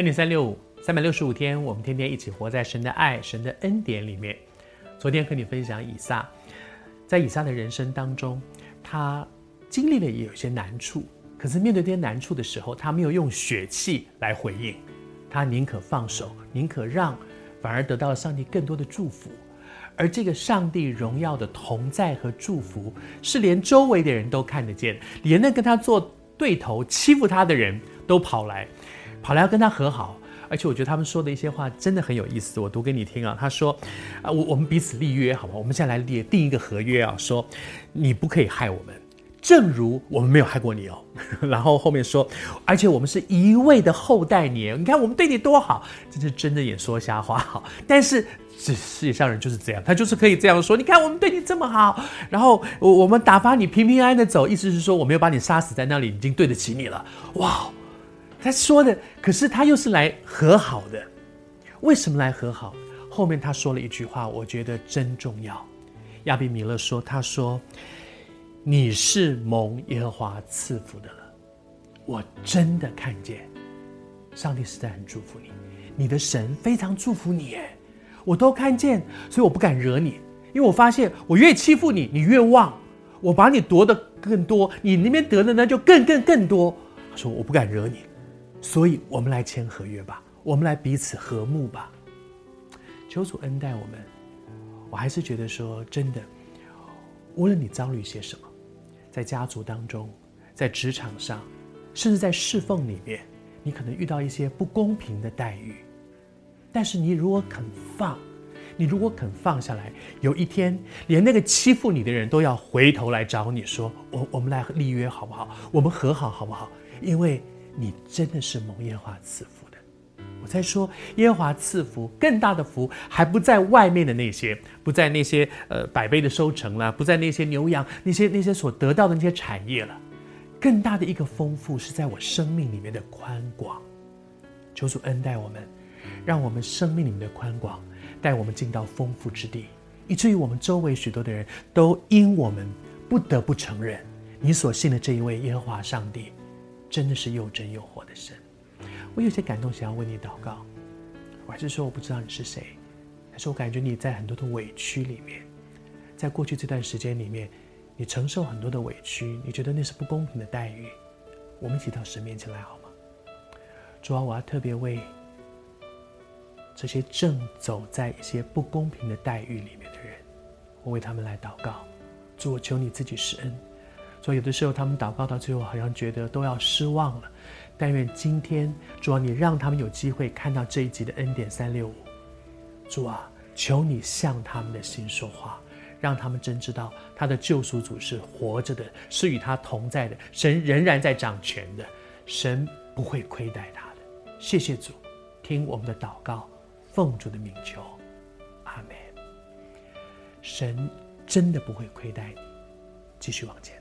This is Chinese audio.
恩典三六五，三百六十五天，我们天天一起活在神的爱、神的恩典里面。昨天和你分享以撒，在以撒的人生当中，他经历了也有些难处，可是面对这些难处的时候，他没有用血气来回应，他宁可放手，宁可让，反而得到了上帝更多的祝福。而这个上帝荣耀的同在和祝福，是连周围的人都看得见，连那跟他做对头、欺负他的人都跑来，跑来要跟他和好。而且我觉得他们说的一些话真的很有意思，我读给你听啊。他说：“啊，我我们彼此立约，好不好？我们现在来立定一个合约啊，说你不可以害我们，正如我们没有害过你哦。然后后面说，而且我们是一味的厚待你，你看我们对你多好，这是睁着眼说瞎话好。但是。”这世界上人就是这样，他就是可以这样说。你看我们对你这么好，然后我我们打发你平平安安的走，意思是说我没有把你杀死在那里，已经对得起你了。哇，他说的，可是他又是来和好的。为什么来和好？后面他说了一句话，我觉得真重要。亚比米勒说：“他说你是蒙耶和华赐福的了。我真的看见，上帝实在很祝福你，你的神非常祝福你。”耶。我都看见，所以我不敢惹你，因为我发现我越欺负你，你越旺，我把你夺得更多，你那边得的呢就更更更多。他说我不敢惹你，所以我们来签合约吧，我们来彼此和睦吧。求主恩待我们。我还是觉得说真的，无论你遭遇些什么，在家族当中，在职场上，甚至在侍奉里面，你可能遇到一些不公平的待遇。但是你如果肯放，你如果肯放下来，有一天连那个欺负你的人都要回头来找你说：“我我们来立约好不好？我们和好好不好？”因为你真的是蒙耶和华赐福的。我在说耶和华赐福，更大的福还不在外面的那些，不在那些呃百倍的收成了，不在那些牛羊那些那些所得到的那些产业了，更大的一个丰富是在我生命里面的宽广。求主恩待我们。让我们生命里面的宽广带我们进到丰富之地，以至于我们周围许多的人都因我们不得不承认，你所信的这一位耶和华上帝，真的是又真又活的神。我有些感动，想要为你祷告。我还是说我不知道你是谁，但是我感觉你在很多的委屈里面，在过去这段时间里面，你承受很多的委屈，你觉得那是不公平的待遇。我们一起到神面前来好吗？主啊，我要特别为。这些正走在一些不公平的待遇里面的人，我为他们来祷告。主，我求你自己施恩。所以有的时候他们祷告到最后，好像觉得都要失望了。但愿今天，主啊，你让他们有机会看到这一集的恩典三六五。主啊，求你向他们的心说话，让他们真知道他的救赎主是活着的，是与他同在的。神仍然在掌权的，神不会亏待他的。谢谢主，听我们的祷告。奉主的名求，阿门。神真的不会亏待你，继续往前。